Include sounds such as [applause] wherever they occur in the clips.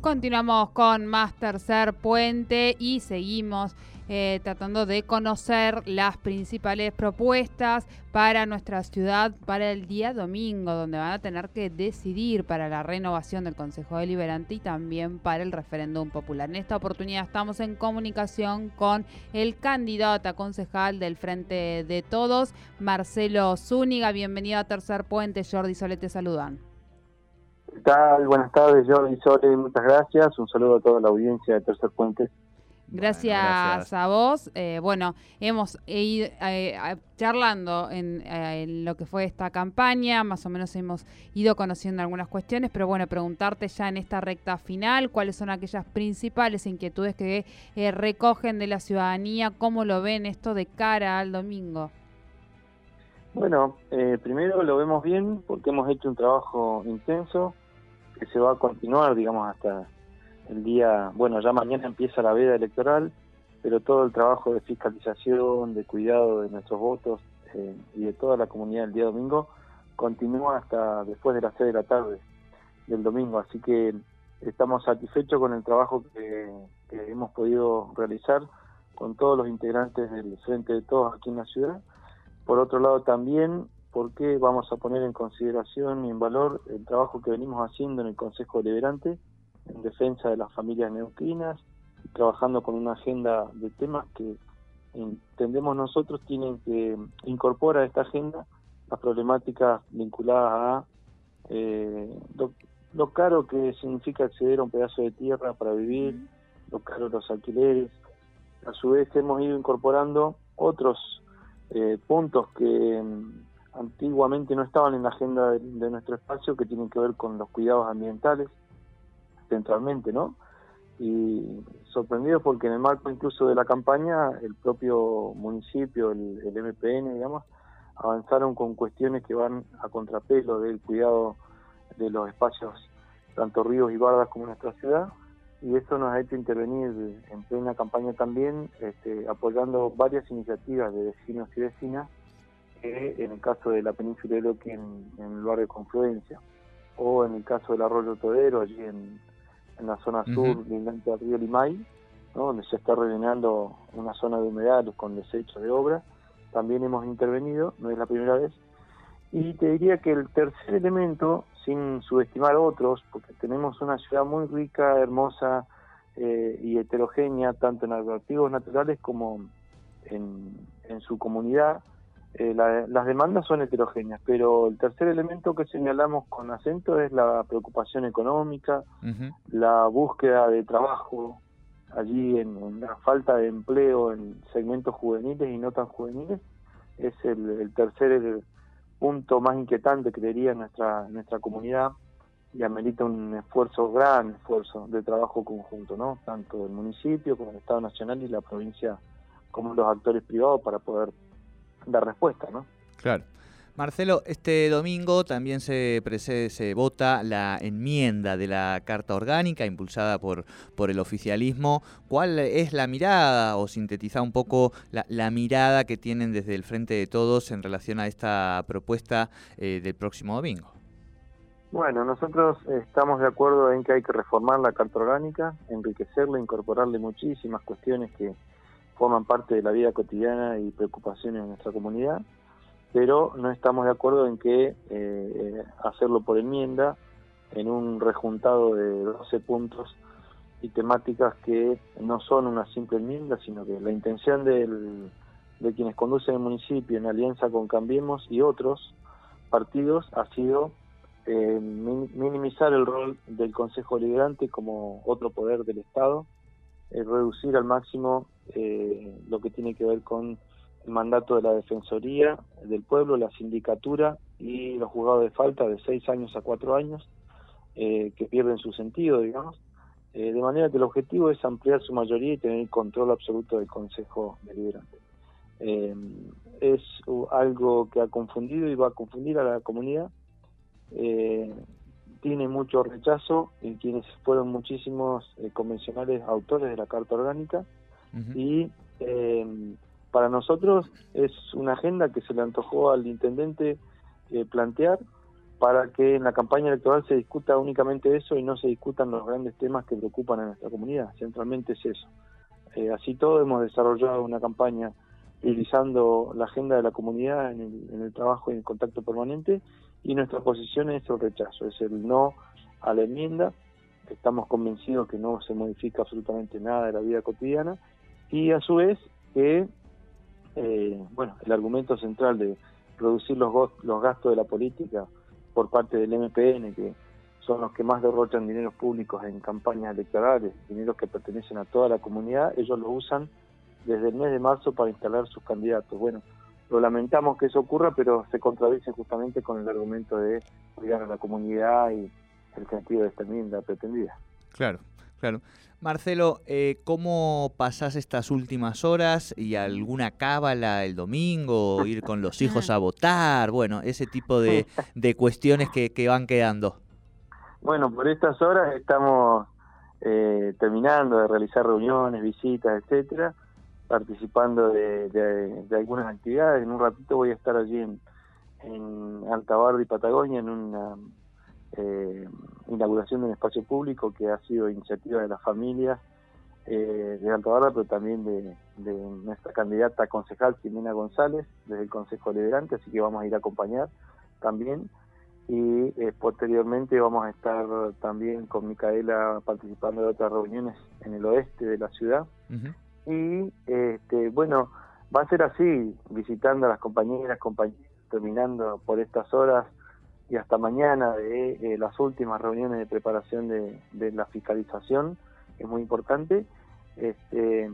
Continuamos con más tercer puente y seguimos eh, tratando de conocer las principales propuestas para nuestra ciudad para el día domingo, donde van a tener que decidir para la renovación del Consejo Deliberante y también para el referéndum popular. En esta oportunidad estamos en comunicación con el candidato a concejal del Frente de Todos, Marcelo Zúñiga. Bienvenido a Tercer Puente, Jordi Solete, saludan. ¿Qué tal? Buenas tardes, Jordi Sole, muchas gracias. Un saludo a toda la audiencia de Tercer Puente. Gracias, a vos. Eh, bueno, hemos ido eh, charlando en, eh, en, lo que fue esta campaña, más o menos hemos ido conociendo algunas cuestiones, pero bueno, preguntarte ya en esta recta final cuáles son aquellas principales inquietudes que recogen de la ciudadanía, cómo lo ven esto de cara al domingo. Bueno, primero lo vemos bien porque hemos hecho un trabajo intenso que se va a continuar, digamos, hasta el día, bueno, ya mañana empieza la veda electoral, pero todo el trabajo de fiscalización, de cuidado de nuestros votos eh, y de toda la comunidad el día domingo continúa hasta después de las 6 de la tarde del domingo, así que estamos satisfechos con el trabajo que, que hemos podido realizar con todos los integrantes del Frente de Todos aquí en la ciudad. Por otro lado también porque vamos a poner en consideración y en valor el trabajo que venimos haciendo en el Consejo Deliberante en defensa de las familias neutrinas, trabajando con una agenda de temas que entendemos nosotros tienen que incorporar a esta agenda las problemáticas vinculadas a eh, lo, caro que significa acceder a un pedazo de tierra para vivir, lo caro los alquileres. A su vez hemos ido incorporando otros eh, puntos que antiguamente no estaban en la agenda de, nuestro espacio, que tienen que ver con los cuidados ambientales, centralmente, ¿no? Y sorprendido porque en el marco incluso de la campaña, el propio municipio, el, el MPN, digamos, avanzaron con cuestiones que van a contrapelo del cuidado de los espacios, tanto ríos y bardas como nuestra ciudad, y eso nos ha hecho intervenir en plena campaña también, este, apoyando varias iniciativas de vecinos y vecinas en el caso de la península de Loki en, el barrio Confluencia, o en el caso del arroyo Todero, allí en, la zona sur, lindante al río Limay, donde se está rellenando una zona de humedales con desechos de obra, también hemos intervenido, no es la primera vez. Y te diría que el tercer elemento, sin subestimar otros, porque tenemos una ciudad muy rica, hermosa eh, y heterogénea, tanto en atractivos naturales como en, en su comunidad, eh, las demandas son heterogéneas, pero el tercer elemento que señalamos con acento es la preocupación económica, la búsqueda de trabajo allí en, la falta de empleo en segmentos juveniles y no tan juveniles, es el, tercer punto más inquietante, creería, en nuestra, nuestra comunidad y amerita un esfuerzo, gran esfuerzo de trabajo conjunto, ¿no? Tanto el municipio como el Estado Nacional y la provincia como los actores privados para poder dar respuesta, ¿no? Claro. Marcelo, este domingo también se, se vota la enmienda de la Carta Orgánica impulsada por, por el oficialismo. ¿Cuál es la mirada o sintetiza un poco la, mirada que tienen desde el Frente de Todos en relación a esta propuesta eh, del próximo domingo? Bueno, nosotros estamos de acuerdo en que hay que reformar la Carta Orgánica, enriquecerla, incorporarle muchísimas cuestiones que forman parte de la vida cotidiana y preocupaciones de nuestra comunidad, pero no estamos de acuerdo en que eh, hacerlo por enmienda en un rejuntado de 12 puntos y temáticas que no son una simple enmienda, sino que la intención de quienes conducen el municipio en alianza con Cambiemos y otros partidos ha sido eh, minimizar el rol del Consejo Liberante como otro poder del Estado, eh, reducir al máximo eh, lo que tiene que ver con el mandato de la Defensoría del Pueblo, la sindicatura y los juzgados de falta de seis años a cuatro años, eh, que pierden su sentido, digamos, eh, de manera que el objetivo es ampliar su mayoría y tener el control absoluto del Consejo Deliberante. es algo que ha confundido y va a confundir a la comunidad eh, tiene mucho rechazo en quienes fueron muchísimos eh, convencionales autores de la Carta Orgánica y eh, para nosotros es una agenda que se le antojó al intendente plantear para que en la campaña electoral se discuta únicamente eso y no se discutan los grandes temas que preocupan a nuestra comunidad. Centralmente es eso. así todo hemos desarrollado una campaña utilizando la agenda de la comunidad en el, en el trabajo y en el contacto permanente y nuestra posición es el rechazo, es el no a la enmienda, estamos convencidos que no se modifica absolutamente nada de la vida cotidiana y a su vez que, eh, bueno, el argumento central de reducir los, los gastos de la política por parte del MPN, que son los que más derrochan dineros públicos en campañas electorales, dineros que pertenecen a toda la comunidad, ellos lo usan desde el mes de marzo para instalar sus candidatos. Bueno, lo lamentamos que eso ocurra, pero se contradice justamente con el argumento de cuidar a la comunidad y el sentido de esta enmienda pretendida. Claro, claro. Marcelo, eh, ¿cómo pasás estas últimas horas y alguna cábala el domingo, ir con los hijos a [laughs] votar? Bueno, ese tipo de, de cuestiones que, que van quedando. Bueno, por estas horas estamos eh, terminando de realizar reuniones, visitas, etcétera participando de, algunas actividades. En un ratito voy a estar allí en, en y Patagonia, en una eh, inauguración de un espacio público que ha sido iniciativa de las familias eh, de Altabarda, pero también de, nuestra candidata concejal, Jimena González, desde el Consejo Liberante, así que vamos a ir a acompañar también. Y eh, posteriormente vamos a estar también con Micaela participando de otras reuniones en el oeste de la ciudad y este, bueno, va a ser así, visitando a las compañeras, compañeros, terminando por estas horas y hasta mañana de eh, las últimas reuniones de preparación de, la fiscalización, que es muy importante. Este,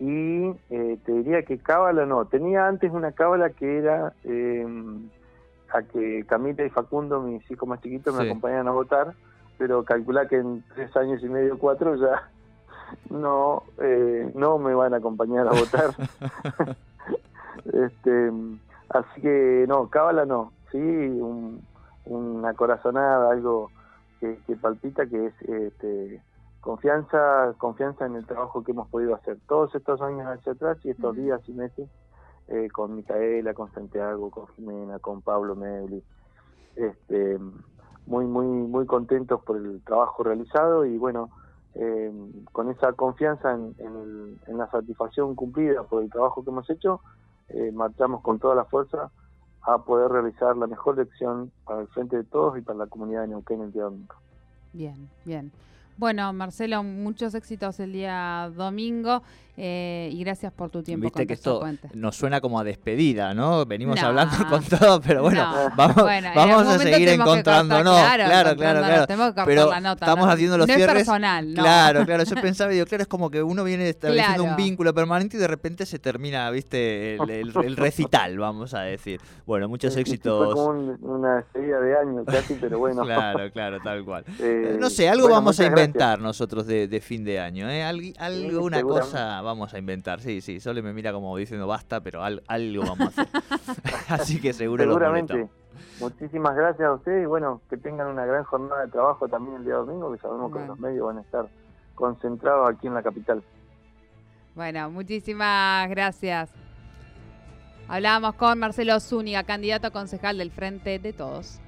y eh, te diría que cábala no, tenía antes una cábala que era eh, a que Camila y Facundo, mis hijos más chiquitos, me acompañan a votar, pero calcula que en tres años y medio, cuatro, ya no, eh, no me van a acompañar a votar. [laughs] [laughs] este, así que no, cábala no, sí, una corazonada, algo que, palpita, que es este, confianza, confianza en el trabajo que hemos podido hacer todos estos años hacia atrás y estos días y meses eh, con Micaela, con Santiago, con Jimena, con Pablo Mebli, este, muy muy muy contentos por el trabajo realizado y bueno eh, con esa confianza en, la satisfacción cumplida por el trabajo que hemos hecho, eh, marchamos con toda la fuerza a poder realizar la mejor lección para el frente de todos y para la comunidad de Neuquén el día. Bien, bien. Bueno, Marcelo, muchos éxitos el día domingo eh, y gracias por tu tiempo. Viste que esto nos suena como a despedida, ¿no? Venimos hablando [laughs] con todo, pero bueno, vamos, vamos a seguir encontrándonos. Claro, claro, claro. claro. pero estamos haciendo los no cierres. Es personal, ¿no? Claro, [laughs] claro. Yo pensaba, digo, claro, es como que uno viene estableciendo un vínculo permanente y de repente se termina, viste, el, recital, vamos a decir. Bueno, muchos éxitos. Fue como una despedida de año casi, pero bueno. [laughs] claro, claro, tal cual. Eh, no sé, algo vamos a inventar nosotros de, fin de año, ¿eh? Algo, una cosa vamos a inventar. Sí, sí, Sole me mira como diciendo basta, pero algo vamos a hacer. [laughs] Así que seguro Seguramente. Muchísimas gracias a ustedes y bueno, que tengan una gran jornada de trabajo también el día domingo, que sabemos que los medios van a estar concentrados aquí en la capital. Bueno, muchísimas gracias. Hablábamos con Marcelo Zúñiga, candidato a concejal del Frente de Todos.